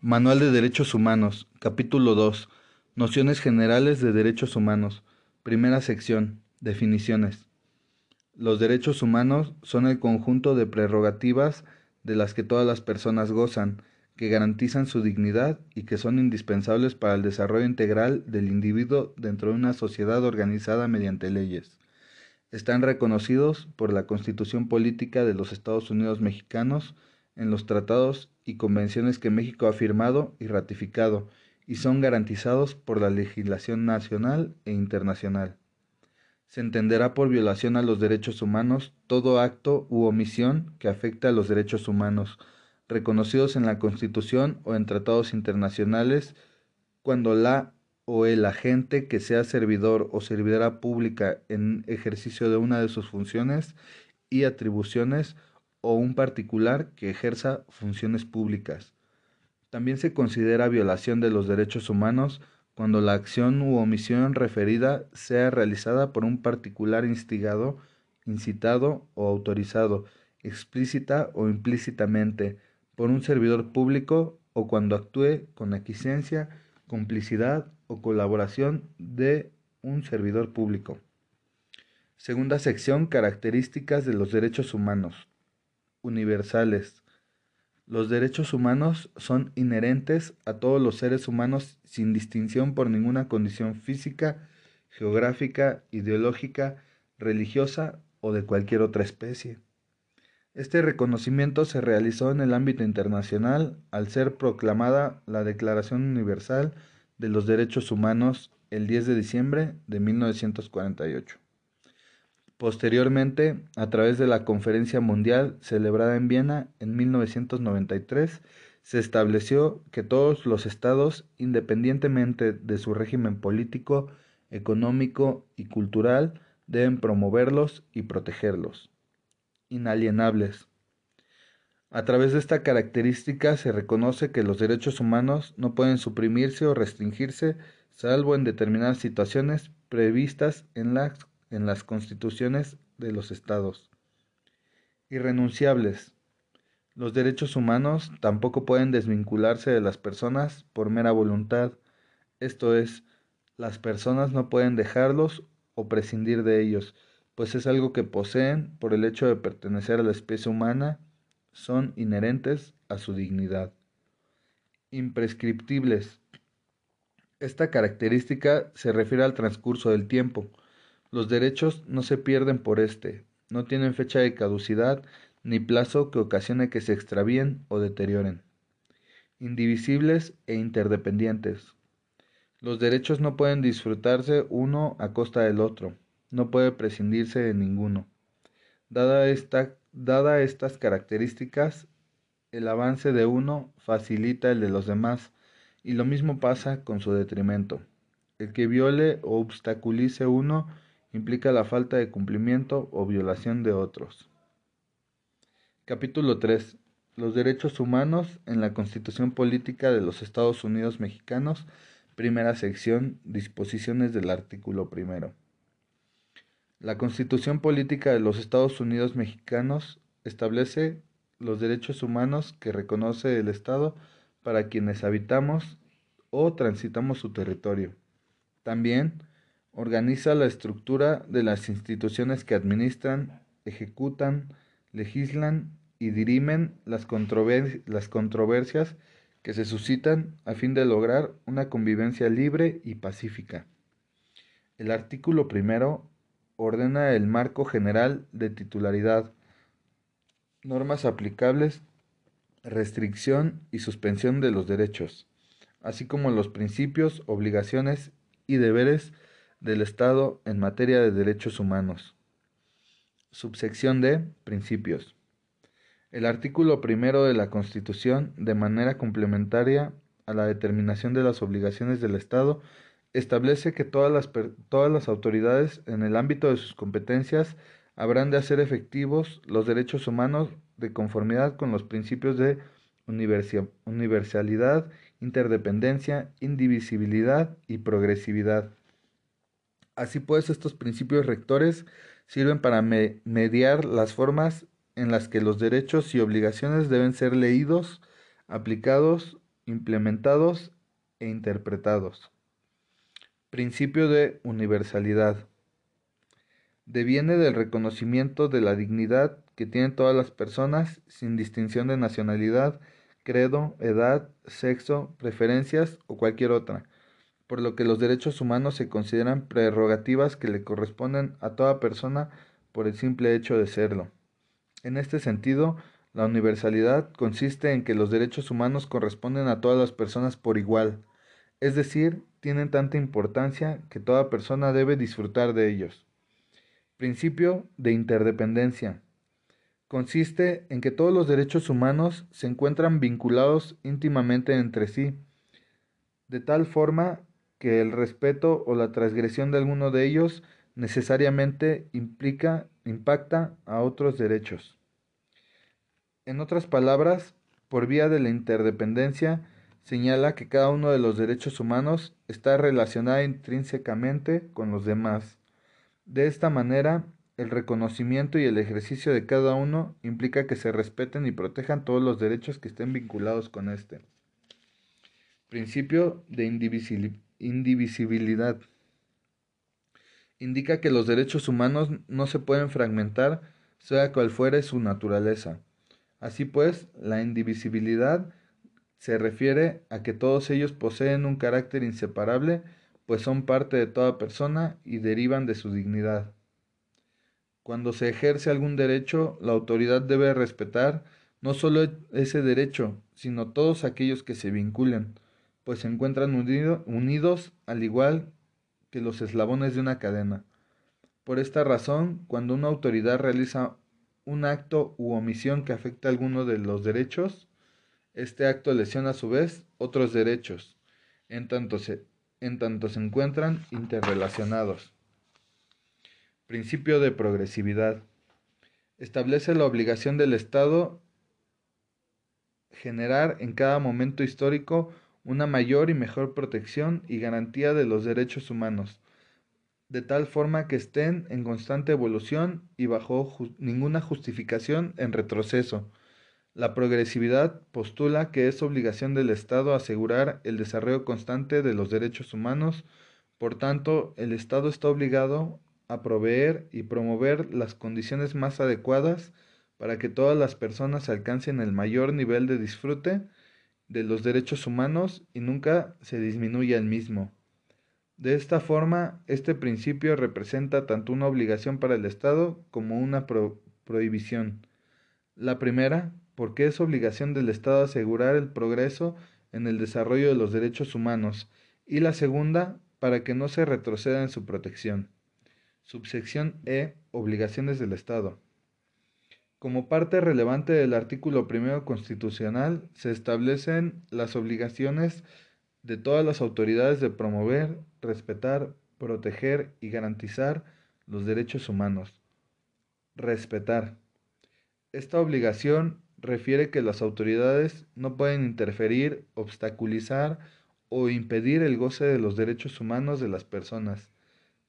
Manual de Derechos Humanos, capítulo 2. Nociones generales de derechos humanos. Primera sección. Definiciones. Los derechos humanos son el conjunto de prerrogativas de las que todas las personas gozan, que garantizan su dignidad y que son indispensables para el desarrollo integral del individuo dentro de una sociedad organizada mediante leyes. Están reconocidos por la Constitución Política de los Estados Unidos Mexicanos, en los tratados y convenciones que México ha firmado y ratificado, y son garantizados por la legislación nacional e internacional. Se entenderá por violación a los derechos humanos todo acto u omisión que afecte a los derechos humanos, reconocidos en la Constitución o en tratados internacionales, cuando la o el agente que sea servidor o servidora pública en ejercicio de una de sus funciones y atribuciones o un particular que ejerza funciones públicas. También se considera violación de los derechos humanos cuando la acción u omisión referida sea realizada por un particular instigado, incitado o autorizado, explícita o implícitamente, por un servidor público o cuando actúe con aquiescencia, complicidad o colaboración de un servidor público. Segunda sección, características de los derechos humanos universales. Los derechos humanos son inherentes a todos los seres humanos sin distinción por ninguna condición física, geográfica, ideológica, religiosa o de cualquier otra especie. Este reconocimiento se realizó en el ámbito internacional al ser proclamada la Declaración Universal de los Derechos Humanos el 10 de diciembre de 1948. Posteriormente, a través de la Conferencia Mundial celebrada en Viena en 1993, se estableció que todos los estados, independientemente de su régimen político, económico y cultural, deben promoverlos y protegerlos. Inalienables. A través de esta característica se reconoce que los derechos humanos no pueden suprimirse o restringirse salvo en determinadas situaciones previstas en las en las constituciones de los estados. Irrenunciables. Los derechos humanos tampoco pueden desvincularse de las personas por mera voluntad, esto es, las personas no pueden dejarlos o prescindir de ellos, pues es algo que poseen por el hecho de pertenecer a la especie humana, son inherentes a su dignidad. Imprescriptibles. Esta característica se refiere al transcurso del tiempo, los derechos no se pierden por este, no tienen fecha de caducidad ni plazo que ocasione que se extravíen o deterioren. Indivisibles e interdependientes. Los derechos no pueden disfrutarse uno a costa del otro, no puede prescindirse de ninguno. Dada, esta, dada estas características, el avance de uno facilita el de los demás, y lo mismo pasa con su detrimento. El que viole o obstaculice uno implica la falta de cumplimiento o violación de otros. Capítulo 3. Los derechos humanos en la Constitución Política de los Estados Unidos Mexicanos, primera sección, disposiciones del artículo primero. La Constitución Política de los Estados Unidos Mexicanos establece los derechos humanos que reconoce el Estado para quienes habitamos o transitamos su territorio. También Organiza la estructura de las instituciones que administran, ejecutan, legislan y dirimen las, las controversias que se suscitan a fin de lograr una convivencia libre y pacífica. El artículo primero ordena el marco general de titularidad, normas aplicables, restricción y suspensión de los derechos, así como los principios, obligaciones y deberes del Estado en materia de derechos humanos. Subsección D. Principios. El artículo primero de la Constitución, de manera complementaria a la determinación de las obligaciones del Estado, establece que todas las, todas las autoridades en el ámbito de sus competencias habrán de hacer efectivos los derechos humanos de conformidad con los principios de universalidad, interdependencia, indivisibilidad y progresividad. Así pues, estos principios rectores sirven para mediar las formas en las que los derechos y obligaciones deben ser leídos, aplicados implementados e interpretados. Principio de universalidad. Deviene del reconocimiento de la dignidad que tienen todas las personas sin distinción de nacionalidad, credo, edad, sexo, preferencias o cualquier otra, por lo que los derechos humanos se consideran prerrogativas que le corresponden a toda persona por el simple hecho de serlo. En este sentido, la universalidad consiste en que los derechos humanos corresponden a todas las personas por igual, es decir, tienen tanta importancia que toda persona debe disfrutar de ellos. Principio de interdependencia. Consiste en que todos los derechos humanos se encuentran vinculados íntimamente entre sí, de tal forma que el respeto o la transgresión de alguno de ellos necesariamente implica, impacta a otros derechos. En otras palabras, por vía de la interdependencia, señala que cada uno de los derechos humanos está relacionado intrínsecamente con los demás. De esta manera, el reconocimiento y el ejercicio de cada uno implica que se respeten y protejan todos los derechos que estén vinculados con éste. Principio de indivisibilidad. Indica que los derechos humanos no se pueden fragmentar, sea cual fuere su naturaleza. Así pues, la indivisibilidad se refiere a que todos ellos poseen un carácter inseparable, pues son parte de toda persona y derivan de su dignidad. Cuando se ejerce algún derecho, la autoridad debe respetar no solo ese derecho, sino todos aquellos que se vinculan, pues se encuentran unidos al igual que los eslabones de una cadena. Por esta razón, cuando una autoridad realiza un acto u omisión que afecta a alguno de los derechos, este acto lesiona a su vez otros derechos, en tanto se, en tanto se encuentran interrelacionados. Principio de progresividad. Establece la obligación del Estado generar en cada momento histórico una mayor y mejor protección y garantía de los derechos humanos, de tal forma que estén en constante evolución y bajo ninguna justificación en retroceso, la progresividad postula que es obligación del Estado asegurar el desarrollo constante de los derechos humanos, por tanto, el Estado está obligado a proveer y promover las condiciones más adecuadas para que todas las personas alcancen el mayor nivel de disfrute de los derechos humanos y nunca se disminuya el mismo. De esta forma, este principio representa tanto una obligación para el Estado como una prohibición. La primera, porque es obligación del Estado asegurar el progreso en el desarrollo de los derechos humanos, y la segunda, para que no se retroceda en su protección. Subsección E. Obligaciones del Estado. Como parte relevante del artículo primero constitucional, se establecen las obligaciones de todas las autoridades de promover, respetar, proteger y garantizar los derechos humanos. Respetar. Esta obligación refiere que las autoridades no pueden interferir, obstaculizar o impedir el goce de los derechos humanos de las personas.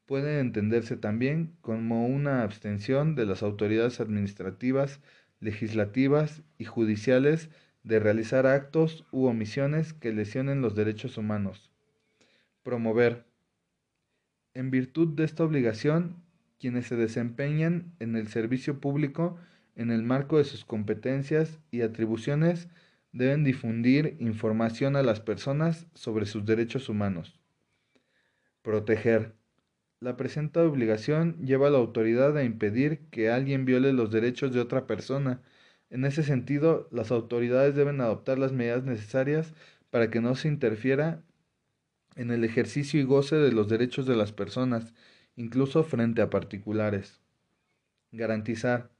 Pueden entenderse también como una abstención de las autoridades administrativas, legislativas y judiciales de realizar actos u omisiones que lesionen los derechos humanos. Promover. En virtud de esta obligación, quienes se desempeñan en el servicio público en el marco de sus competencias y atribuciones, deben difundir información a las personas sobre sus derechos humanos. Proteger. La presente obligación lleva a la autoridad a impedir que alguien viole los derechos de otra persona. En ese sentido, las autoridades deben adoptar las medidas necesarias para que no se interfiera en el ejercicio y goce de los derechos de las personas, incluso frente a particulares. Garantizar.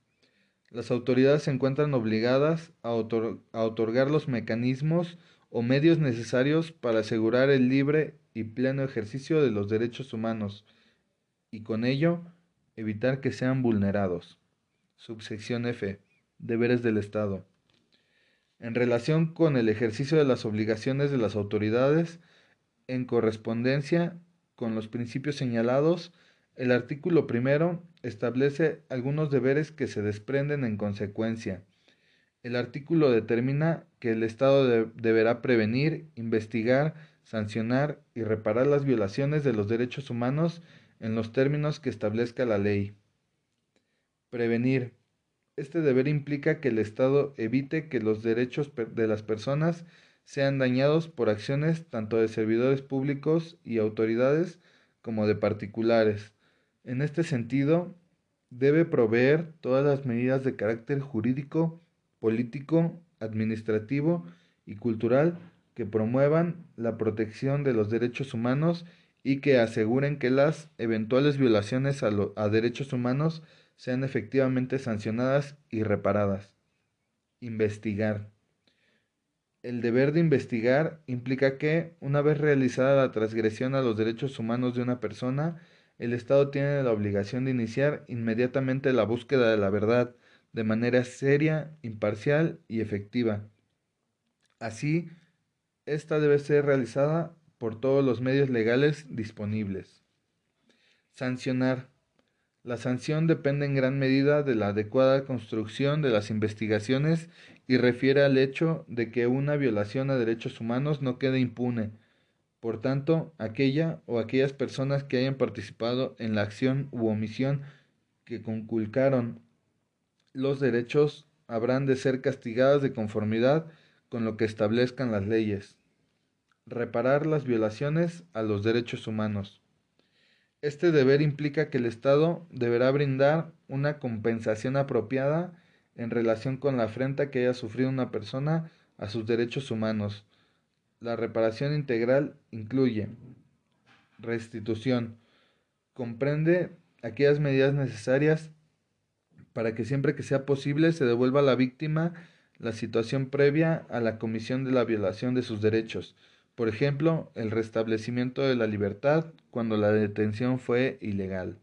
Las autoridades se encuentran obligadas a, otorgar los mecanismos o medios necesarios para asegurar el libre y pleno ejercicio de los derechos humanos y con ello evitar que sean vulnerados. Subsección F. Deberes del Estado. En relación con el ejercicio de las obligaciones de las autoridades, en correspondencia con los principios señalados, el artículo primero establece algunos deberes que se desprenden en consecuencia. El artículo determina que el Estado deberá prevenir, investigar, sancionar y reparar las violaciones de los derechos humanos en los términos que establezca la ley. Prevenir. Este deber implica que el Estado evite que los derechos de las personas sean dañados por acciones tanto de servidores públicos y autoridades como de particulares. En este sentido, debe proveer todas las medidas de carácter jurídico, político, administrativo y cultural que promuevan la protección de los derechos humanos y que aseguren que las eventuales violaciones a, derechos humanos sean efectivamente sancionadas y reparadas. Investigar. El deber de investigar implica que, una vez realizada la transgresión a los derechos humanos de una persona, el Estado tiene la obligación de iniciar inmediatamente la búsqueda de la verdad, de manera seria, imparcial y efectiva. Así, esta debe ser realizada por todos los medios legales disponibles. Sancionar. La sanción depende en gran medida de la adecuada construcción de las investigaciones y refiere al hecho de que una violación a derechos humanos no quede impune. Por tanto, aquella o aquellas personas que hayan participado en la acción u omisión que conculcaron los derechos habrán de ser castigadas de conformidad con lo que establezcan las leyes. Reparar las violaciones a los derechos humanos. Este deber implica que el Estado deberá brindar una compensación apropiada en relación con la afrenta que haya sufrido una persona a sus derechos humanos. La reparación integral incluye restitución. Comprende aquellas medidas necesarias para que siempre que sea posible se devuelva a la víctima la situación previa a la comisión de la violación de sus derechos, por ejemplo, el restablecimiento de la libertad cuando la detención fue ilegal.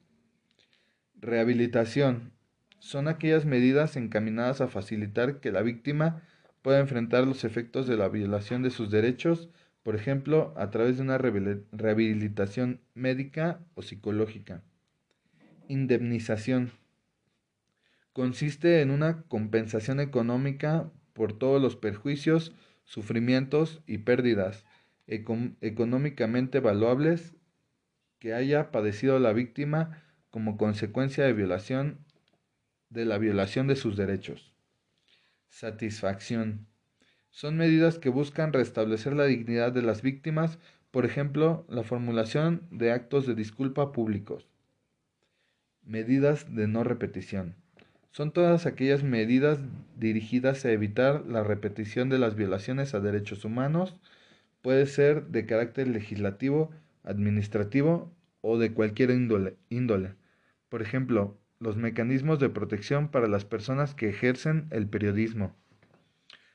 Rehabilitación. Son aquellas medidas encaminadas a facilitar que la víctima pueda enfrentar los efectos de la violación de sus derechos, por ejemplo, a través de una rehabilitación médica o psicológica. Indemnización. Consiste en una compensación económica por todos los perjuicios, sufrimientos y pérdidas económicamente valuables que haya padecido la víctima como consecuencia de de la violación de sus derechos. Satisfacción. Son medidas que buscan restablecer la dignidad de las víctimas, por ejemplo, la formulación de actos de disculpa públicos. Medidas de no repetición. Son todas aquellas medidas dirigidas a evitar la repetición de las violaciones a derechos humanos, puede ser de carácter legislativo, administrativo o de cualquier índole. Por ejemplo, los mecanismos de protección para las personas que ejercen el periodismo.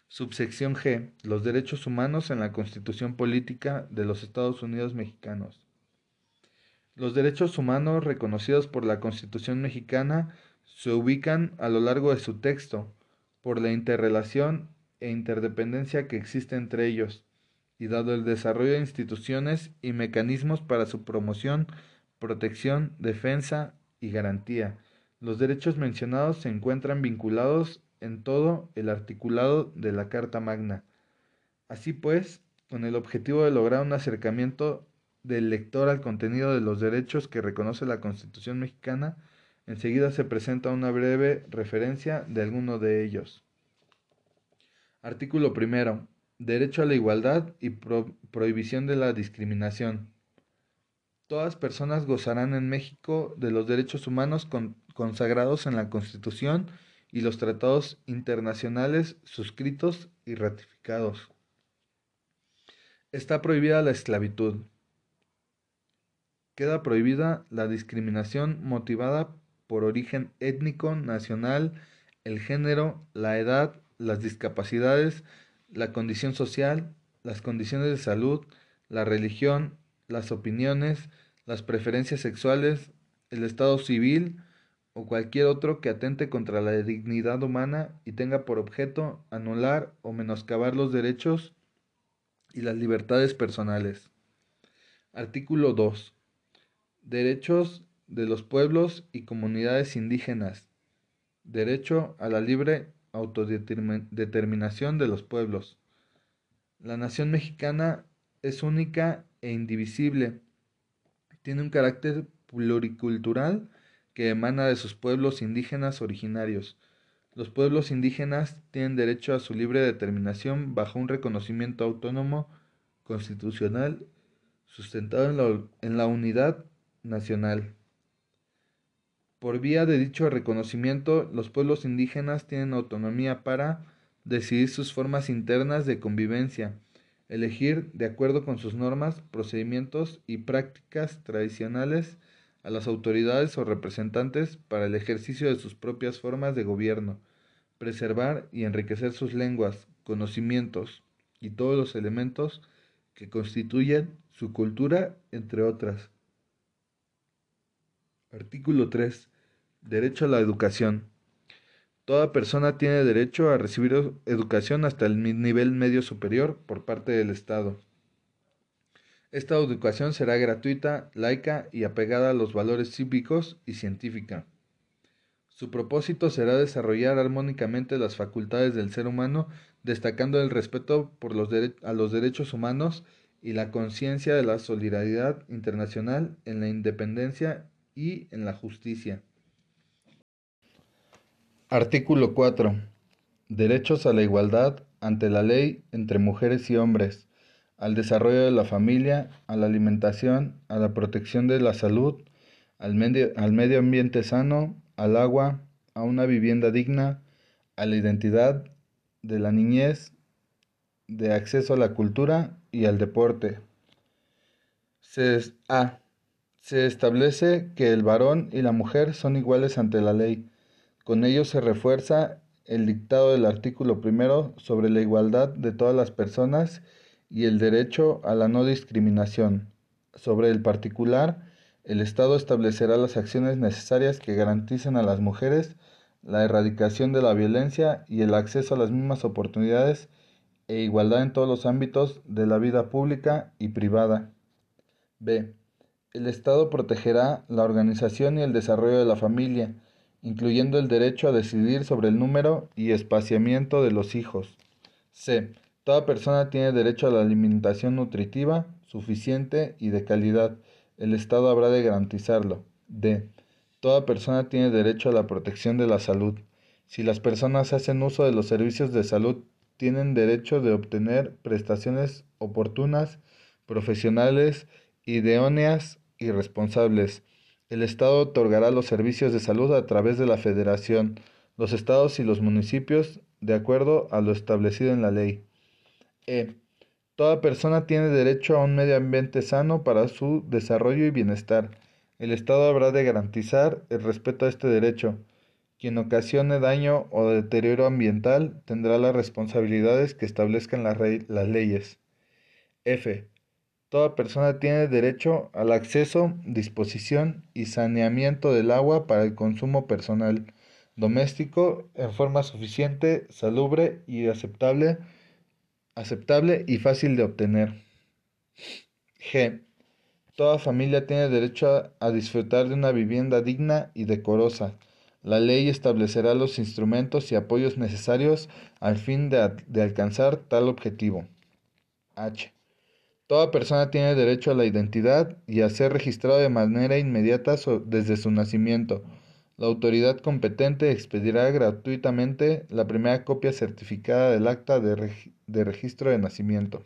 Subsección G. Los derechos humanos en la Constitución Política de los Estados Unidos Mexicanos. Los derechos humanos reconocidos por la Constitución mexicana se ubican a lo largo de su texto por la interrelación e interdependencia que existe entre ellos y dado el desarrollo de instituciones y mecanismos para su promoción, protección, defensa y garantía. Los derechos mencionados se encuentran vinculados en todo el articulado de la Carta Magna. Así pues, con el objetivo de lograr un acercamiento del lector al contenido de los derechos que reconoce la Constitución mexicana, enseguida se presenta una breve referencia de alguno de ellos. Artículo primero derecho a la igualdad y prohibición de la discriminación. Todas personas gozarán en México de los derechos humanos consagrados en la Constitución y los tratados internacionales suscritos y ratificados. Está prohibida la esclavitud. Queda prohibida la discriminación motivada por origen étnico, nacional, el género, la edad, las discapacidades, la condición social, las condiciones de salud, la religión, las opiniones, las preferencias sexuales, el estado civil o cualquier otro que atente contra la dignidad humana y tenga por objeto anular o menoscabar los derechos y las libertades personales. Artículo 2. Derechos de los pueblos y comunidades indígenas. Derecho a la libre autodeterminación de los pueblos. La nación mexicana es única e indivisible. Tiene un carácter pluricultural que emana de sus pueblos indígenas originarios. Los pueblos indígenas tienen derecho a su libre determinación bajo un reconocimiento autónomo constitucional sustentado en la, en la unidad nacional. Por vía de dicho reconocimiento, los pueblos indígenas tienen autonomía para decidir sus formas internas de convivencia, elegir, de acuerdo con sus normas, procedimientos y prácticas tradicionales, a las autoridades o representantes para el ejercicio de sus propias formas de gobierno, preservar y enriquecer sus lenguas, conocimientos y todos los elementos que constituyen su cultura, entre otras. Artículo 3. Derecho a la educación. Toda persona tiene derecho a recibir educación hasta el nivel medio superior por parte del Estado. Esta educación será gratuita, laica y apegada a los valores cívicos y científica. Su propósito será desarrollar armónicamente las facultades del ser humano, destacando el respeto por los a los derechos humanos y la conciencia de la solidaridad internacional en la independencia y en la justicia. Artículo 4. Derechos a la igualdad ante la ley entre mujeres y hombres al desarrollo de la familia, a la alimentación, a la protección de la salud, al medio, ambiente sano, al agua, a una vivienda digna, a la identidad de la niñez, de acceso a la cultura y al deporte. A. Se establece que el varón y la mujer son iguales ante la ley. Con ello se refuerza el dictado del artículo primero sobre la igualdad de todas las personas y el derecho a la no discriminación. Sobre el particular, el Estado establecerá las acciones necesarias que garanticen a las mujeres la erradicación de la violencia y el acceso a las mismas oportunidades e igualdad en todos los ámbitos de la vida pública y privada. B. El Estado protegerá la organización y el desarrollo de la familia, incluyendo el derecho a decidir sobre el número y espaciamiento de los hijos. C. Toda persona tiene derecho a la alimentación nutritiva, suficiente y de calidad. El Estado habrá de garantizarlo. D. Toda persona tiene derecho a la protección de la salud. Si las personas hacen uso de los servicios de salud, tienen derecho de obtener prestaciones oportunas, profesionales, idóneas y responsables. El Estado otorgará los servicios de salud a través de la Federación, los estados y los municipios, de acuerdo a lo establecido en la ley. E. Toda persona tiene derecho a un medio ambiente sano para su desarrollo y bienestar. El Estado habrá de garantizar el respeto a este derecho. Quien ocasione daño o deterioro ambiental tendrá las responsabilidades que establezcan las, las leyes. F. Toda persona tiene derecho al acceso, disposición y saneamiento del agua para el consumo personal, doméstico, en forma suficiente, salubre y aceptable aceptable y fácil de obtener. G. Toda familia tiene derecho a, disfrutar de una vivienda digna y decorosa. La ley establecerá los instrumentos y apoyos necesarios al fin de, de alcanzar tal objetivo. H. Toda persona tiene derecho a la identidad y a ser registrado de manera inmediata desde su nacimiento. La autoridad competente expedirá gratuitamente la primera copia certificada del acta de, de registro de nacimiento.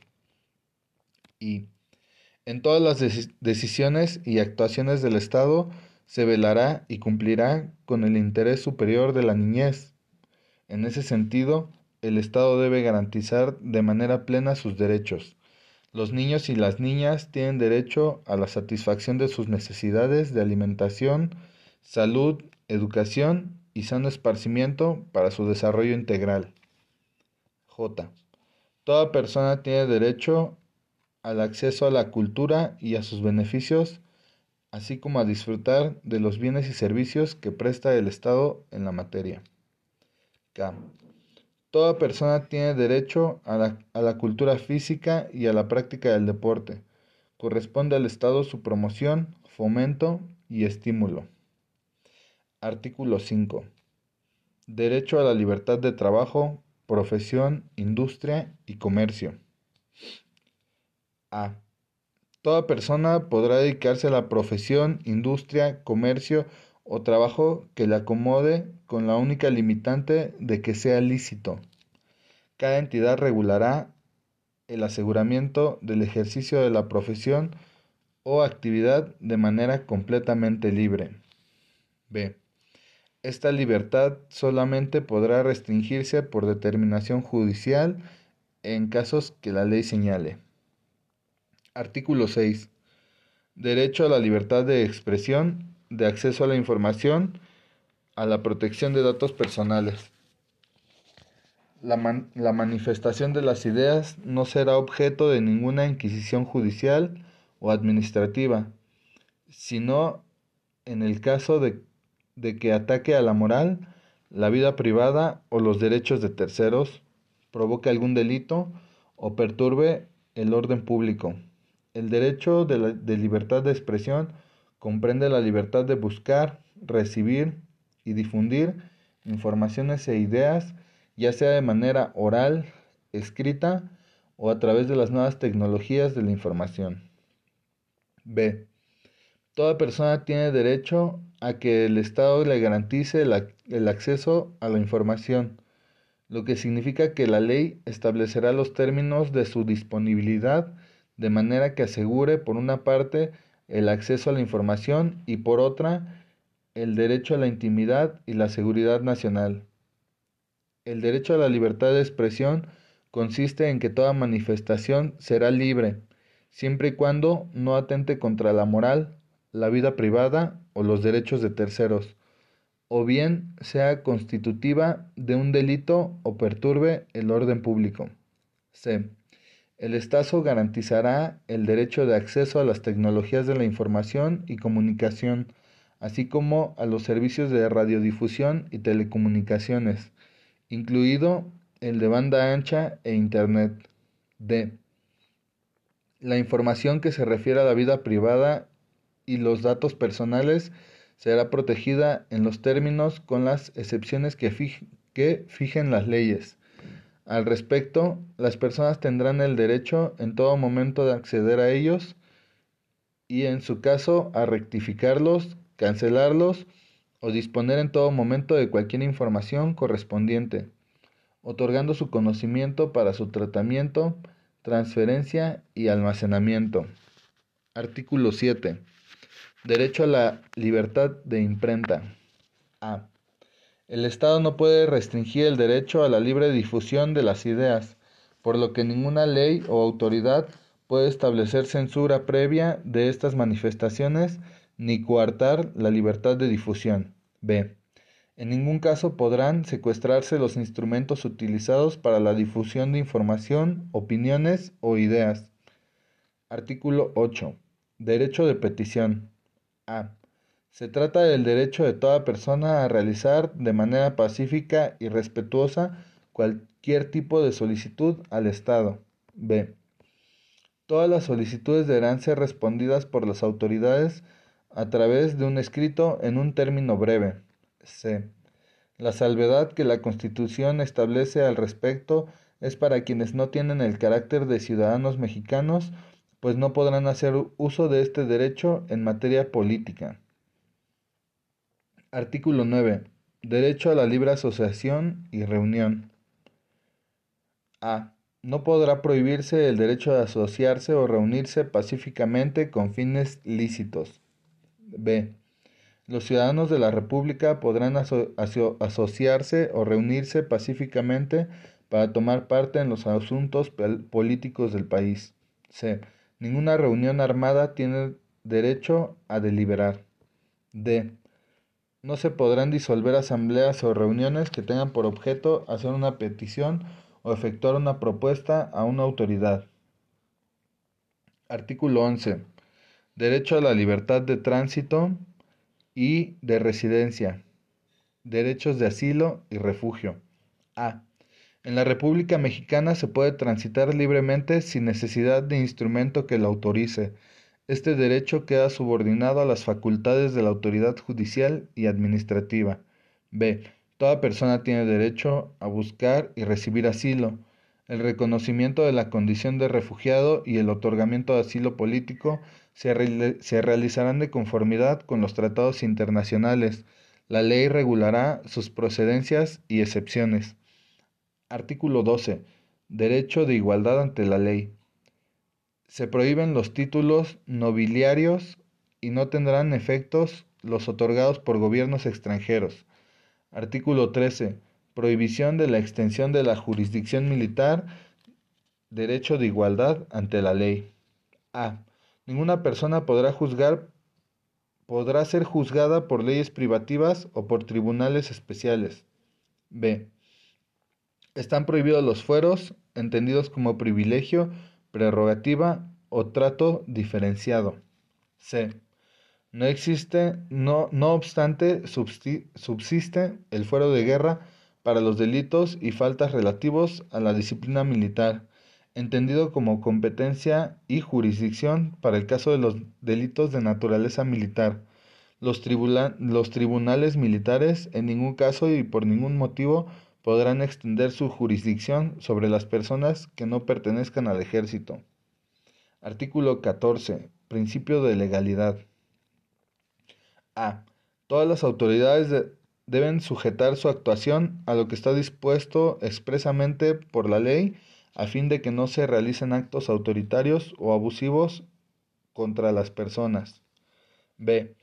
Y en todas las decisiones y actuaciones del Estado se velará y cumplirá con el interés superior de la niñez. En ese sentido, el Estado debe garantizar de manera plena sus derechos. Los niños y las niñas tienen derecho a la satisfacción de sus necesidades de alimentación, salud educación y sano esparcimiento para su desarrollo integral. J. Toda persona tiene derecho al acceso a la cultura y a sus beneficios, así como a disfrutar de los bienes y servicios que presta el Estado en la materia. K. Toda persona tiene derecho a la, a la, cultura física y a la práctica del deporte. Corresponde al Estado su promoción, fomento y estímulo. Artículo 5. Derecho a la libertad de trabajo, profesión, industria y comercio. A. Toda persona podrá dedicarse a la profesión, industria, comercio o trabajo que le acomode con la única limitante de que sea lícito. Cada entidad regulará el aseguramiento del ejercicio de la profesión o actividad de manera completamente libre. B. Esta libertad solamente podrá restringirse por determinación judicial en casos que la ley señale. Artículo 6. Derecho a la libertad de expresión, de acceso a la información, a la protección de datos personales. La, la, manifestación de las ideas no será objeto de ninguna inquisición judicial o administrativa, sino en el caso de de que ataque a la moral, la vida privada o los derechos de terceros, provoque algún delito o perturbe el orden público. El derecho de, de, libertad de expresión comprende la libertad de buscar, recibir y difundir informaciones e ideas, ya sea de manera oral, escrita o a través de las nuevas tecnologías de la información. B. Toda persona tiene derecho a que el Estado le garantice el, acceso a la información, lo que significa que la ley establecerá los términos de su disponibilidad de manera que asegure, por una parte, el acceso a la información y por otra, el derecho a la intimidad y la seguridad nacional. El derecho a la libertad de expresión consiste en que toda manifestación será libre, siempre y cuando no atente contra la moral, la vida privada o los derechos de terceros, o bien sea constitutiva de un delito o perturbe el orden público. El Estado garantizará el derecho de acceso a las tecnologías de la información y comunicación, así como a los servicios de radiodifusión y telecomunicaciones, incluido el de banda ancha e Internet. D. La información que se refiere a la vida privada y los datos personales será protegida en los términos con las excepciones que, fijen las leyes. Al respecto, las personas tendrán el derecho en todo momento de acceder a ellos y en su caso a rectificarlos, cancelarlos o disponer en todo momento de cualquier información correspondiente, otorgando su conocimiento para su tratamiento, transferencia y almacenamiento. Artículo 7. Derecho a la libertad de imprenta. A. El Estado no puede restringir el derecho a la libre difusión de las ideas, por lo que ninguna ley o autoridad puede establecer censura previa de estas manifestaciones ni coartar la libertad de difusión. B. En ningún caso podrán secuestrarse los instrumentos utilizados para la difusión de información, opiniones o ideas. Artículo 8. Derecho de petición. A. Se trata del derecho de toda persona a realizar de manera pacífica y respetuosa cualquier tipo de solicitud al Estado. B. Todas las solicitudes deberán ser respondidas por las autoridades a través de un escrito en un término breve. C. La salvedad que la Constitución establece al respecto es para quienes no tienen el carácter de ciudadanos mexicanos pues no podrán hacer uso de este derecho en materia política. Artículo 9. Derecho a la libre asociación y reunión. A. No podrá prohibirse el derecho de asociarse o reunirse pacíficamente con fines lícitos. B. Los ciudadanos de la República podrán asociarse o reunirse pacíficamente para tomar parte en los asuntos políticos del país. C. Ninguna reunión armada tiene derecho a deliberar. D. No se podrán disolver asambleas o reuniones que tengan por objeto hacer una petición o efectuar una propuesta a una autoridad. Artículo 11. Derecho a la libertad de tránsito y de residencia. Derechos de asilo y refugio. A. En la República Mexicana se puede transitar libremente sin necesidad de instrumento que lo autorice. Este derecho queda subordinado a las facultades de la autoridad judicial y administrativa. B. Toda persona tiene derecho a buscar y recibir asilo. El reconocimiento de la condición de refugiado y el otorgamiento de asilo político se, realizarán de conformidad con los tratados internacionales. La ley regulará sus procedencias y excepciones. Artículo 12. Derecho de igualdad ante la ley. Se prohíben los títulos nobiliarios y no tendrán efectos los otorgados por gobiernos extranjeros. Artículo 13. Prohibición de la extensión de la jurisdicción militar. Derecho de igualdad ante la ley. A. Ninguna persona podrá juzgar podrá ser juzgada por leyes privativas o por tribunales especiales. B. Están prohibidos los fueros, entendidos como privilegio, prerrogativa o trato diferenciado. C. No existe, no, no obstante, subsiste el fuero de guerra para los delitos y faltas relativos a la disciplina militar, entendido como competencia y jurisdicción para el caso de los delitos de naturaleza militar. Los, los tribunales militares en ningún caso y por ningún motivo podrán extender su jurisdicción sobre las personas que no pertenezcan al ejército. Artículo 14. Principio de legalidad. A. Todas las autoridades deben sujetar su actuación a lo que está dispuesto expresamente por la ley a fin de que no se realicen actos autoritarios o abusivos contra las personas. B.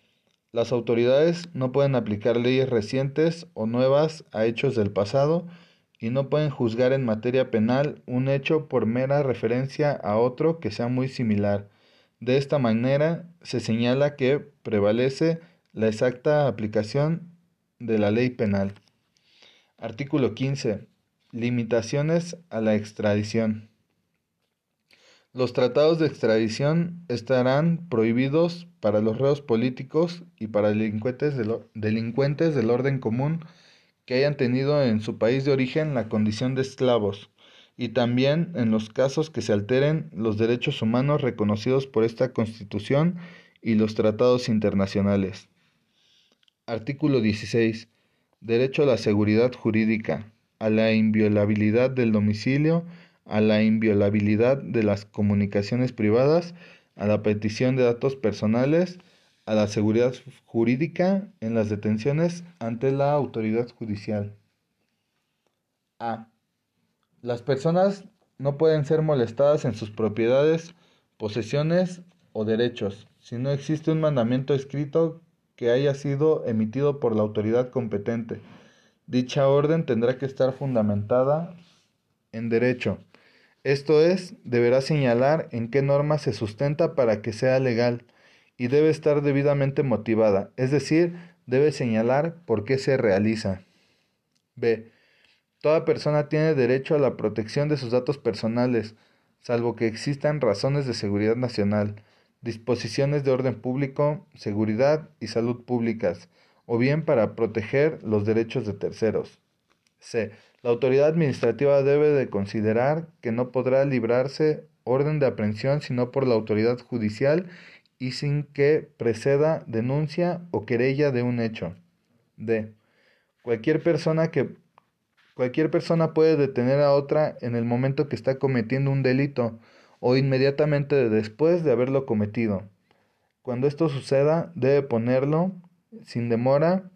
Las autoridades no pueden aplicar leyes recientes o nuevas a hechos del pasado y no pueden juzgar en materia penal un hecho por mera referencia a otro que sea muy similar. De esta manera se señala que prevalece la exacta aplicación de la ley penal. Artículo 15. Limitaciones a la extradición. Los tratados de extradición estarán prohibidos para los reos políticos y para delincuentes, delincuentes del orden común que hayan tenido en su país de origen la condición de esclavos, y también en los casos que se alteren los derechos humanos reconocidos por esta Constitución y los tratados internacionales. Artículo 16. Derecho a la seguridad jurídica, a la inviolabilidad del domicilio, a la inviolabilidad de las comunicaciones privadas, a la petición de datos personales, a la seguridad jurídica en las detenciones ante la autoridad judicial. A. Las personas no pueden ser molestadas en sus propiedades, posesiones o derechos si no existe un mandamiento escrito que haya sido emitido por la autoridad competente. Dicha orden tendrá que estar fundamentada en derecho. Esto es, deberá señalar en qué norma se sustenta para que sea legal y debe estar debidamente motivada, es decir, debe señalar por qué se realiza. B. Toda persona tiene derecho a la protección de sus datos personales, salvo que existan razones de seguridad nacional disposiciones de orden público, seguridad y salud públicas, o bien para proteger los derechos de terceros. C. La autoridad administrativa debe de considerar que no podrá librarse orden de aprehensión sino por la autoridad judicial y sin que preceda denuncia o querella de un hecho. D. Cualquier persona que cualquier persona puede detener a otra en el momento que está cometiendo un delito o inmediatamente después de haberlo cometido. Cuando esto suceda, debe ponerlo sin demora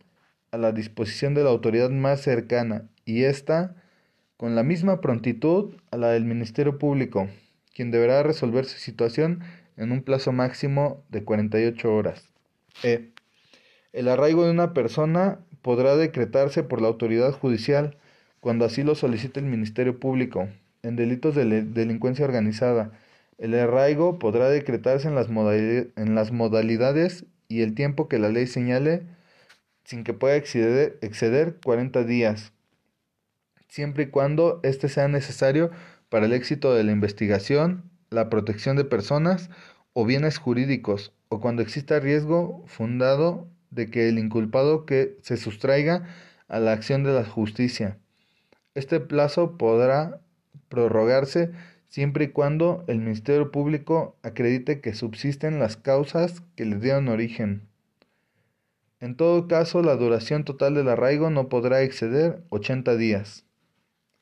a la disposición de la autoridad más cercana y ésta con la misma prontitud a la del Ministerio Público, quien deberá resolver su situación en un plazo máximo de 48 horas. E. El arraigo de una persona podrá decretarse por la autoridad judicial cuando así lo solicite el Ministerio Público, en delitos de delincuencia organizada. El arraigo podrá decretarse en las, en las modalidades y el tiempo que la ley señale sin que pueda exceder, exceder 40 días, siempre y cuando éste sea necesario para el éxito de la investigación, la protección de personas o bienes jurídicos, o cuando exista riesgo fundado de que el inculpado que se sustraiga a la acción de la justicia. Este plazo podrá prorrogarse siempre y cuando el Ministerio Público acredite que subsisten las causas que le dieron origen. En todo caso, la duración total del arraigo no podrá exceder 80 días.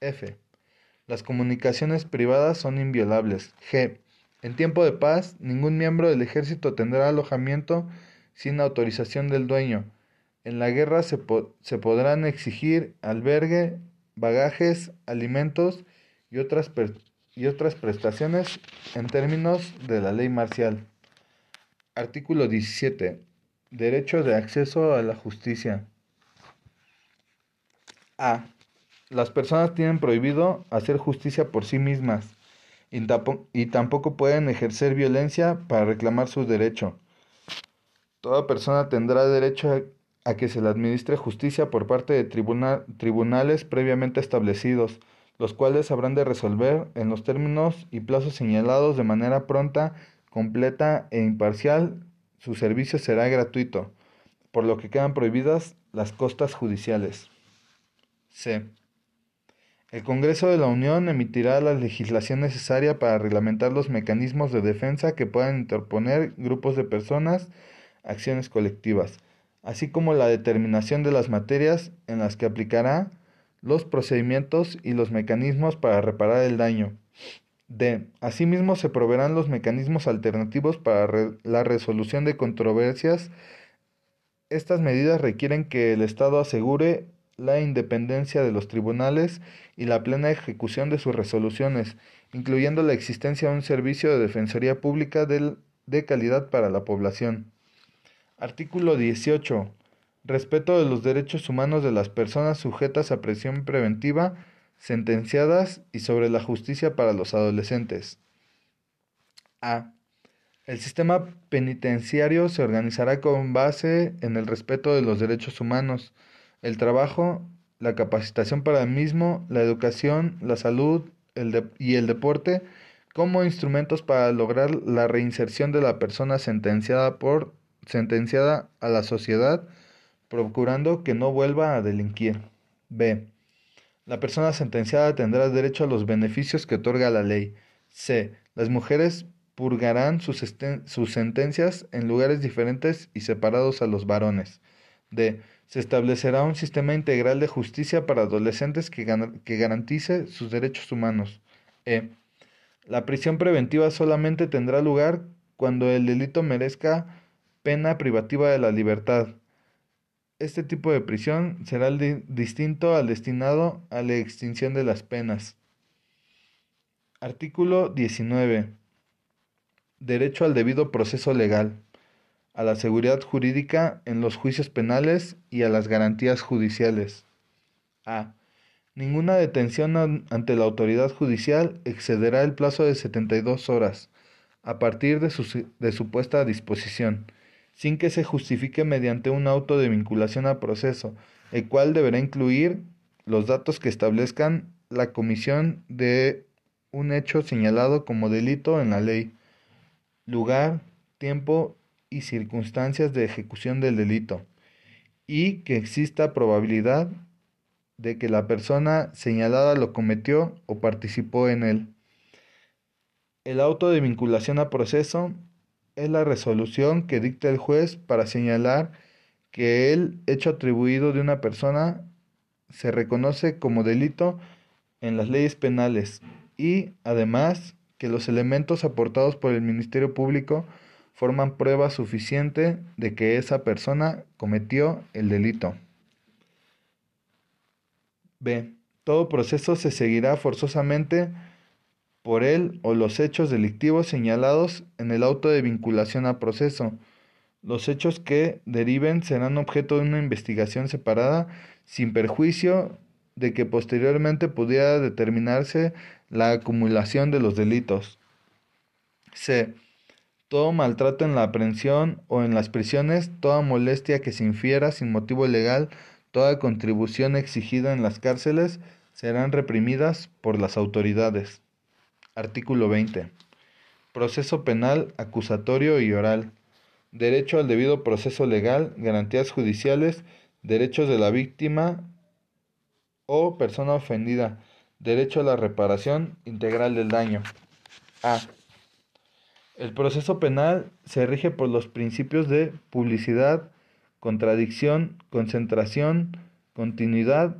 F. Las comunicaciones privadas son inviolables. G. En tiempo de paz, ningún miembro del ejército tendrá alojamiento sin autorización del dueño. En la guerra se, se podrán exigir albergue, bagajes, alimentos y otras, y otras prestaciones en términos de la ley marcial. Artículo 17. Derecho de acceso a la justicia. A. Las personas tienen prohibido hacer justicia por sí mismas y, tampoco pueden ejercer violencia para reclamar su derecho. Toda persona tendrá derecho a, que se le administre justicia por parte de tribunales previamente establecidos, los cuales habrán de resolver en los términos y plazos señalados de manera pronta, completa e imparcial. Su servicio será gratuito, por lo que quedan prohibidas las costas judiciales. C. El Congreso de la Unión emitirá la legislación necesaria para reglamentar los mecanismos de defensa que puedan interponer grupos de personas, acciones colectivas, así como la determinación de las materias en las que aplicará los procedimientos y los mecanismos para reparar el daño. D. Asimismo, se proveerán los mecanismos alternativos para la resolución de controversias. Estas medidas requieren que el Estado asegure la independencia de los tribunales y la plena ejecución de sus resoluciones, incluyendo la existencia de un servicio de defensoría pública de calidad para la población. Artículo 18. Respeto de los derechos humanos de las personas sujetas a presión preventiva, sentenciadas y sobre la justicia para los adolescentes. A. El sistema penitenciario se organizará con base en el respeto de los derechos humanos, el trabajo, la capacitación para el mismo, la educación, la salud y el deporte como instrumentos para lograr la reinserción de la persona sentenciada por sentenciada a la sociedad, procurando que no vuelva a delinquir. B. La persona sentenciada tendrá derecho a los beneficios que otorga la ley. C. Las mujeres purgarán sus, sus sentencias en lugares diferentes y separados a los varones. D se establecerá un sistema integral de justicia para adolescentes que, que garantice sus derechos humanos. E. La prisión preventiva solamente tendrá lugar cuando el delito merezca pena privativa de la libertad. Este tipo de prisión será distinto al destinado a la extinción de las penas. Artículo 19. Derecho al debido proceso legal a la seguridad jurídica en los juicios penales y a las garantías judiciales. A. Ninguna detención ante la autoridad judicial excederá el plazo de 72 horas a partir de su, de su puesta a disposición, sin que se justifique mediante un auto de vinculación a proceso, el cual deberá incluir los datos que establezcan la comisión de un hecho señalado como delito en la ley, lugar, tiempo y circunstancias de ejecución del delito y que exista probabilidad de que la persona señalada lo cometió o participó en él. El auto de vinculación a proceso es la resolución que dicta el juez para señalar que el hecho atribuido de una persona se reconoce como delito en las leyes penales y además que los elementos aportados por el Ministerio Público forman prueba suficiente de que esa persona cometió el delito. B. Todo proceso se seguirá forzosamente por él o los hechos delictivos señalados en el auto de vinculación a proceso. Los hechos que deriven serán objeto de una investigación separada sin perjuicio de que posteriormente pudiera determinarse la acumulación de los delitos. C todo maltrato en la aprehensión o en las prisiones, toda molestia que se infiera sin motivo legal, toda contribución exigida en las cárceles, serán reprimidas por las autoridades. Artículo 20. Proceso penal, acusatorio y oral. Derecho al debido proceso legal, garantías judiciales, derechos de la víctima o persona ofendida, derecho a la reparación integral del daño. A. El proceso penal se rige por los principios de publicidad, contradicción, concentración, continuidad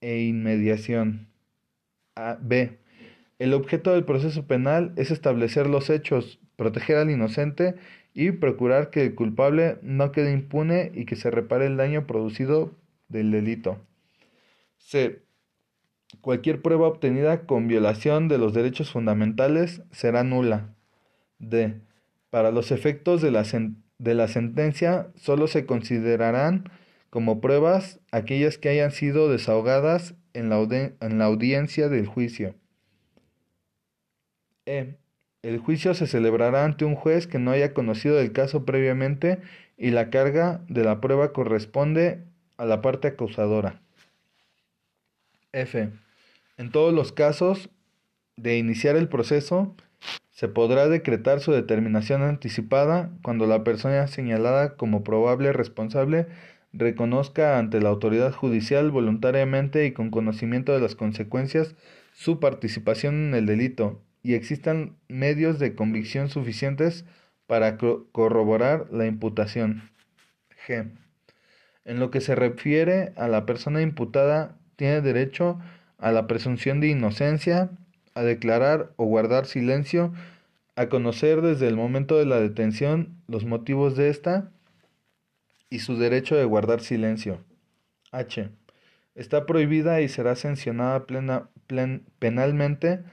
e inmediación. B. El objeto del proceso penal es establecer los hechos, proteger al inocente y procurar que el culpable no quede impune y que se repare el daño producido del delito. C. Cualquier prueba obtenida con violación de los derechos fundamentales será nula. D. Para los efectos de la, de la sentencia solo se considerarán como pruebas aquellas que hayan sido desahogadas en la, en la audiencia del juicio. E. El juicio se celebrará ante un juez que no haya conocido el caso previamente y la carga de la prueba corresponde a la parte acusadora. F. En todos los casos de iniciar el proceso, se podrá decretar su determinación anticipada cuando la persona señalada como probable responsable reconozca ante la autoridad judicial voluntariamente y con conocimiento de las consecuencias su participación en el delito y existan medios de convicción suficientes para corroborar la imputación. G. En lo que se refiere a la persona imputada, tiene derecho a la presunción de inocencia, a declarar o guardar silencio, a conocer desde el momento de la detención los motivos de esta y su derecho de guardar silencio. H. Está prohibida y será sancionada plena, penalmente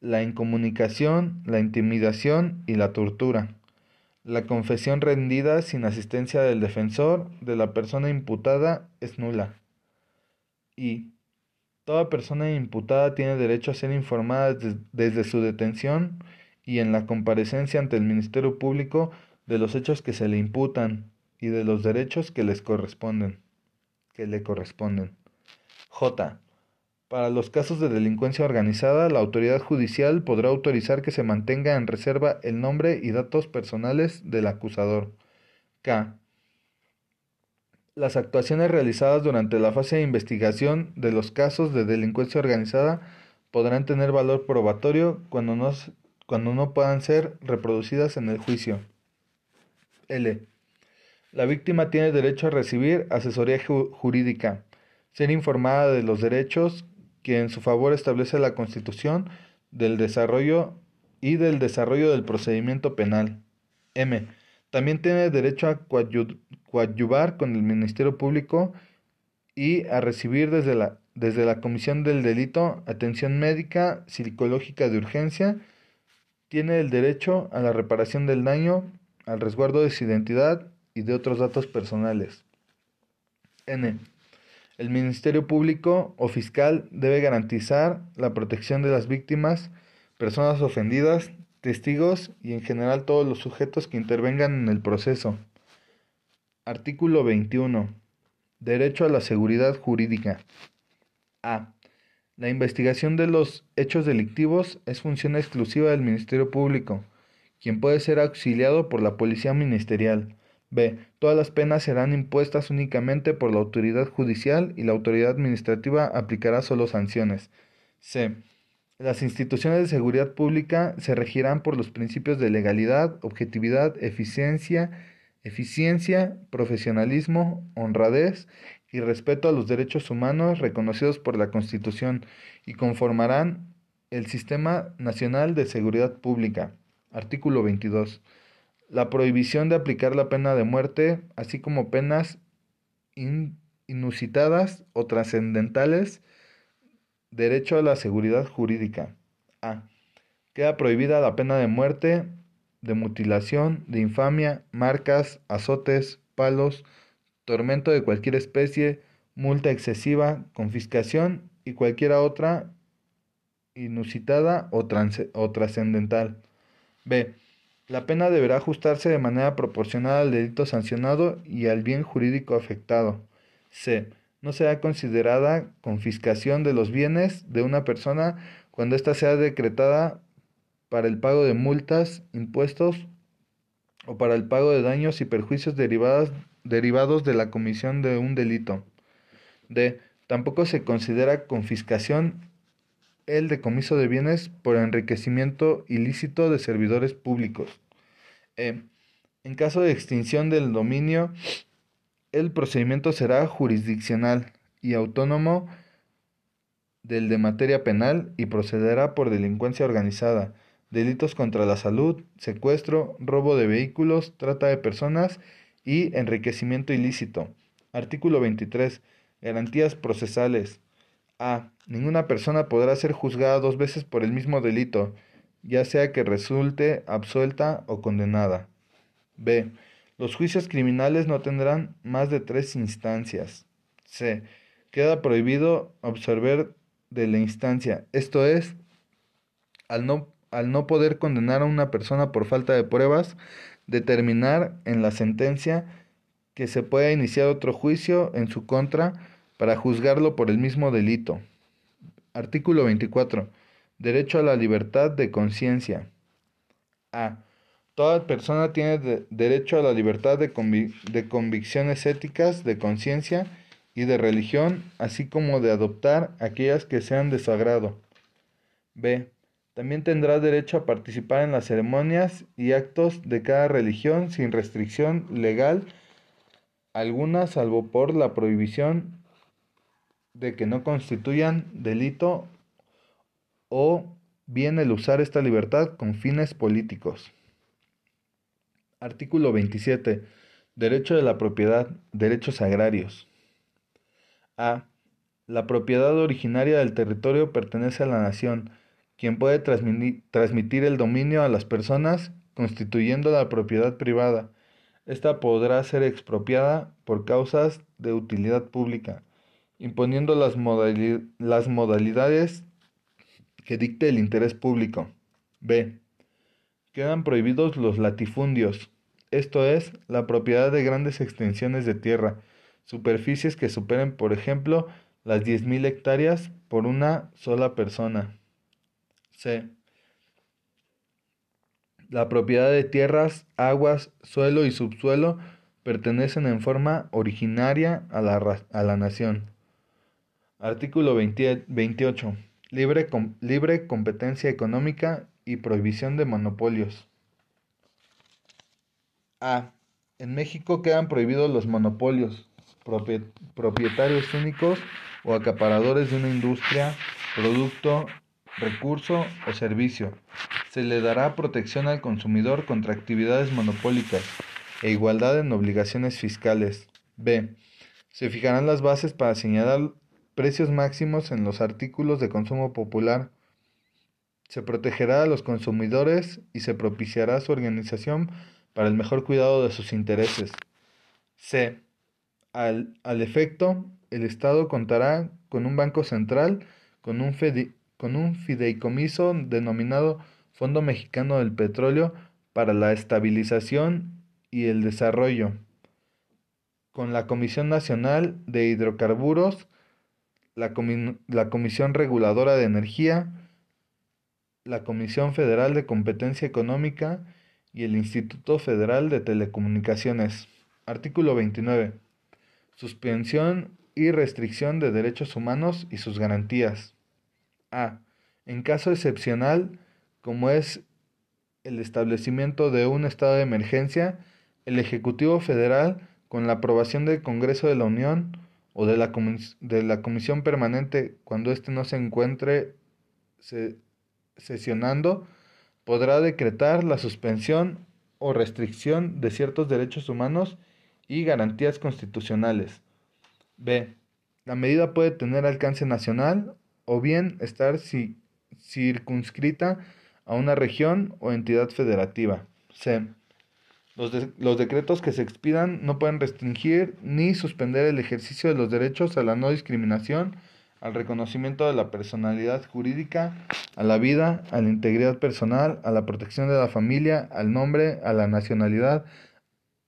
la incomunicación, la intimidación y la tortura. La confesión rendida sin asistencia del defensor de la persona imputada es nula. Y toda persona imputada tiene derecho a ser informada desde su detención y en la comparecencia ante el Ministerio Público de los hechos que se le imputan y de los derechos que les corresponden, que le corresponden. J. Para los casos de delincuencia organizada, la autoridad judicial podrá autorizar que se mantenga en reserva el nombre y datos personales del acusador. K. Las actuaciones realizadas durante la fase de investigación de los casos de delincuencia organizada podrán tener valor probatorio cuando no, cuando no puedan ser reproducidas en el juicio. L. La víctima tiene derecho a recibir asesoría jurídica, ser informada de los derechos que en su favor establece la Constitución del desarrollo y del desarrollo del procedimiento penal. M. También tiene derecho a coadyuvar con el Ministerio Público y a recibir desde la, desde la Comisión del Delito atención médica, psicológica de urgencia. Tiene el derecho a la reparación del daño, al resguardo de su identidad y de otros datos personales. N. El Ministerio Público o fiscal debe garantizar la protección de las víctimas, personas ofendidas, testigos y en general todos los sujetos que intervengan en el proceso. Artículo 21. Derecho a la seguridad jurídica. A. La investigación de los hechos delictivos es función exclusiva del Ministerio Público, quien puede ser auxiliado por la Policía Ministerial. B. Todas las penas serán impuestas únicamente por la autoridad judicial y la autoridad administrativa aplicará solo sanciones. C. Las instituciones de seguridad pública se regirán por los principios de legalidad, objetividad, eficiencia, eficiencia, profesionalismo, honradez y respeto a los derechos humanos reconocidos por la Constitución y conformarán el Sistema Nacional de Seguridad Pública. Artículo 22 la prohibición de aplicar la pena de muerte, así como penas inusitadas o trascendentales, derecho a la seguridad jurídica. A. Queda prohibida la pena de muerte, de mutilación, de infamia, marcas, azotes, palos, tormento de cualquier especie, multa excesiva, confiscación y cualquier otra inusitada o, o trascendental. B la pena deberá ajustarse de manera proporcional al delito sancionado y al bien jurídico afectado. C. No será considerada confiscación de los bienes de una persona cuando ésta sea decretada para el pago de multas, impuestos o para el pago de daños y perjuicios derivados de la comisión de un delito. D. Tampoco se considera confiscación el decomiso de bienes por enriquecimiento ilícito de servidores públicos. E. En caso de extinción del dominio el procedimiento será jurisdiccional y autónomo del de materia penal y procederá por delincuencia organizada, delitos contra la salud, secuestro, robo de vehículos, trata de personas y enriquecimiento ilícito. Artículo 23. Garantías procesales. A. Ninguna persona podrá ser juzgada dos veces por el mismo delito, ya sea que resulte absuelta o condenada. B. Los juicios criminales no tendrán más de tres instancias. C. Queda prohibido observar de la instancia, esto es, al no, al no poder condenar a una persona por falta de pruebas, determinar en la sentencia que se pueda iniciar otro juicio en su contra para juzgarlo por el mismo delito. Artículo 24. Derecho a la libertad de conciencia. A. Toda persona tiene derecho a la libertad de, de convicciones éticas, de conciencia y de religión, así como de adoptar aquellas que sean de su agrado. B. También tendrá derecho a participar en las ceremonias y actos de cada religión sin restricción legal alguna, salvo por la prohibición de que no constituyan delito o bien el usar esta libertad con fines políticos. Artículo 27. Derecho de la propiedad, derechos agrarios. A. La propiedad originaria del territorio pertenece a la nación, quien puede transmitir el dominio a las personas, constituyendo la propiedad privada. Esta podrá ser expropiada por causas de utilidad pública, imponiendo las, modalidades que dicte el interés público. B. Quedan prohibidos los latifundios, esto es, la propiedad de grandes extensiones de tierra, superficies que superen, por ejemplo, las 10.000 hectáreas por una sola persona. C. La propiedad de tierras, aguas, suelo y subsuelo pertenecen en forma originaria a la, a la nación. Artículo 28. Libre, libre competencia económica y prohibición de monopolios. A. En México quedan prohibidos los monopolios, propietarios únicos o acaparadores de una industria, producto, recurso o servicio. Se le dará protección al consumidor contra actividades monopólicas e igualdad en obligaciones fiscales. B. Se fijarán las bases para señalar precios máximos en los artículos de consumo popular. Se protegerá a los consumidores y se propiciará su organización para el mejor cuidado de sus intereses. C. Al, efecto, el Estado contará con un banco central, con un, fideicomiso denominado Fondo Mexicano del Petróleo para la Estabilización y el Desarrollo, con la Comisión Nacional de Hidrocarburos, la Comisión Reguladora de Energía, la Comisión Federal de Competencia Económica y el Instituto Federal de Telecomunicaciones. Artículo 29. Suspensión y restricción de derechos humanos y sus garantías. A. En caso excepcional, como es el establecimiento de un estado de emergencia, el Ejecutivo Federal, con la aprobación del Congreso de la Unión o de la, de la Comisión Permanente cuando éste no se encuentre sesionando, podrá decretar la suspensión o restricción de ciertos derechos humanos y garantías constitucionales. B. La medida puede tener alcance nacional o bien estar circunscrita a una región o entidad federativa. C. Los, los, decretos que se expidan no pueden restringir ni suspender el ejercicio de los derechos a la no discriminación, al reconocimiento de la personalidad jurídica, a la vida, a la integridad personal, a la protección de la familia, al nombre, a la nacionalidad,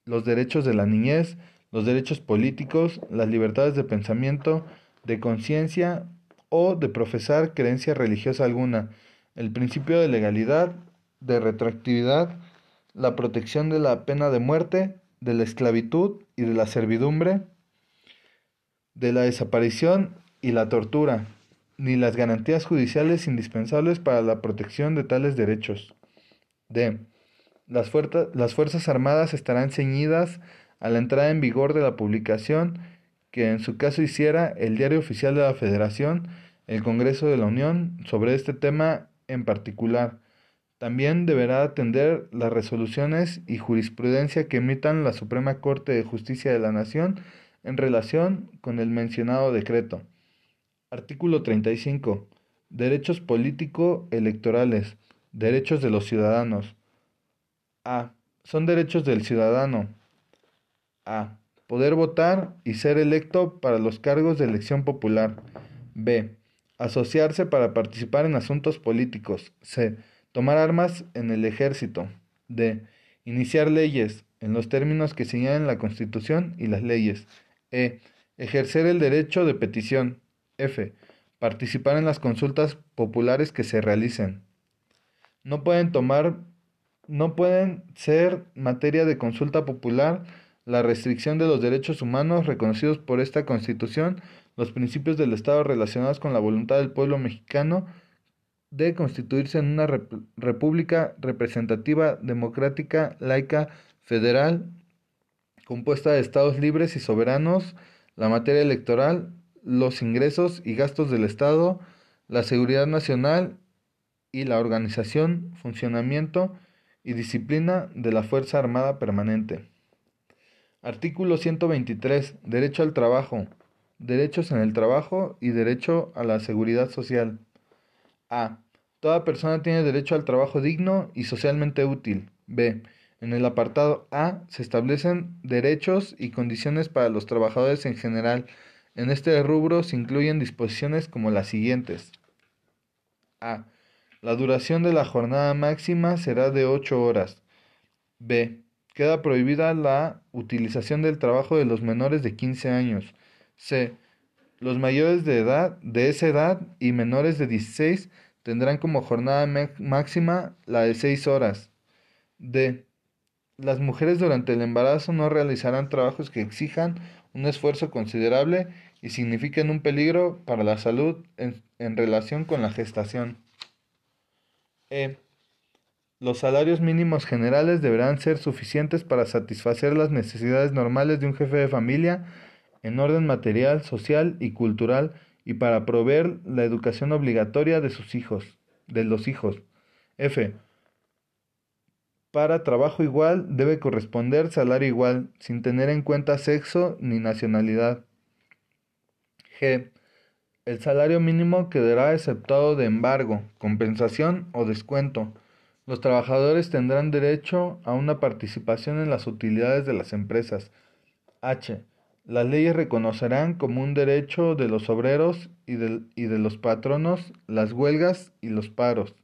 los derechos de la niñez, los derechos políticos, las libertades de pensamiento, de conciencia o de profesar creencia religiosa alguna, el principio de legalidad, de retroactividad, la protección de la pena de muerte, de la esclavitud y de la servidumbre, de la desaparición y la tortura, ni las garantías judiciales indispensables para la protección de tales derechos. D. Las, las Fuerzas Armadas estarán ceñidas a la entrada en vigor de la publicación que en su caso hiciera el Diario Oficial de la Federación, el Congreso de la Unión, sobre este tema en particular. También deberá atender las resoluciones y jurisprudencia que emitan la Suprema Corte de Justicia de la Nación en relación con el mencionado decreto. Artículo 35. Derechos político-electorales. Derechos de los ciudadanos. A. Son derechos del ciudadano. A. Poder votar y ser electo para los cargos de elección popular. B. Asociarse para participar en asuntos políticos. C. Tomar armas en el ejército. D. Iniciar leyes en los términos que señalan la Constitución y las leyes. E. Ejercer el derecho de petición. F. Participar en las consultas populares que se realicen. No pueden tomar no pueden ser materia de consulta popular la restricción de los derechos humanos reconocidos por esta Constitución, los principios del Estado relacionados con la voluntad del pueblo mexicano de constituirse en una república representativa, democrática, laica, federal, compuesta de estados libres y soberanos, la materia electoral, los ingresos y gastos del Estado, la seguridad nacional y la organización, funcionamiento y disciplina de la Fuerza Armada Permanente. Artículo 123. Derecho al trabajo. Derechos en el trabajo y derecho a la seguridad social. A. Toda persona tiene derecho al trabajo digno y socialmente útil. B. En el apartado A se establecen derechos y condiciones para los trabajadores en general. En este rubro se incluyen disposiciones como las siguientes. A. La duración de la jornada máxima será de 8 horas. B. Queda prohibida la utilización del trabajo de los menores de 15 años. C. Los mayores de edad, de esa edad y menores de 16 tendrán como jornada máxima la de 6 horas. D. Las mujeres durante el embarazo no realizarán trabajos que exijan un esfuerzo considerable y signifiquen un peligro para la salud en, en relación con la gestación. E. Los salarios mínimos generales deberán ser suficientes para satisfacer las necesidades normales de un jefe de familia en orden material, social y cultural y para proveer la educación obligatoria de sus hijos, de los hijos. F. Para trabajo igual debe corresponder salario igual, sin tener en cuenta sexo ni nacionalidad. G. El salario mínimo quedará exceptuado de embargo, compensación o descuento. Los trabajadores tendrán derecho a una participación en las utilidades de las empresas. H. Las leyes reconocerán como un derecho de los obreros y de, y de los patronos las huelgas y los paros.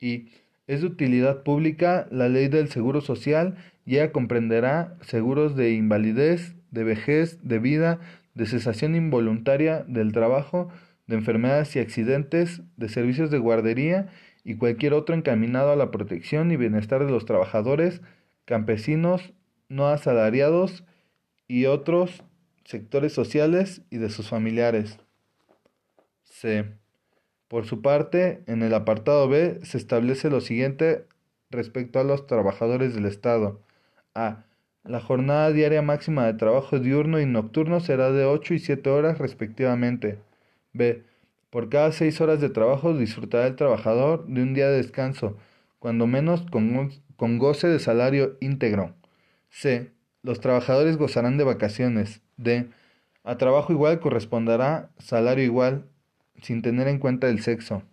Y es de utilidad pública la ley del seguro social y ella comprenderá seguros de invalidez, de vejez, de vida, de cesación involuntaria del trabajo, de enfermedades y accidentes, de servicios de guardería y cualquier otro encaminado a la protección y bienestar de los trabajadores, campesinos, no asalariados y otros sectores sociales y de sus familiares. C. Por su parte, en el apartado B se establece lo siguiente respecto a los trabajadores del Estado. A. La jornada diaria máxima de trabajo diurno y nocturno será de 8 y 7 horas respectivamente. B. Por cada 6 horas de trabajo disfrutará el trabajador de un día de descanso, cuando menos con, goce de salario íntegro. C. Los trabajadores gozarán de vacaciones. D. A trabajo igual corresponderá salario igual, sin tener en cuenta el sexo.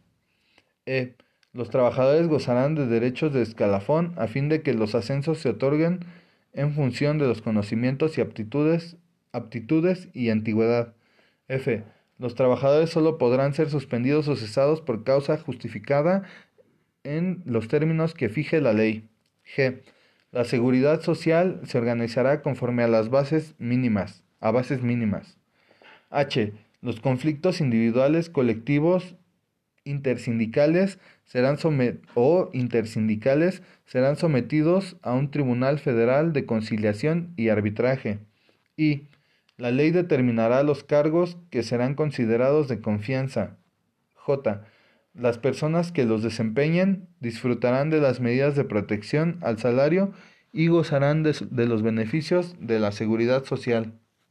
E. Los trabajadores gozarán de derechos de escalafón a fin de que los ascensos se otorguen en función de los conocimientos y aptitudes, aptitudes y antigüedad. F. Los trabajadores solo podrán ser suspendidos o cesados por causa justificada en los términos que fije la ley. G. La seguridad social se organizará conforme a las bases mínimas, a bases mínimas. H. Los conflictos individuales, colectivos, intersindicales serán o intersindicales serán sometidos a un tribunal federal de conciliación y arbitraje. Y la ley determinará los cargos que serán considerados de confianza. J. Las personas que los desempeñen disfrutarán de las medidas de protección al salario y gozarán de, de los beneficios de la seguridad social.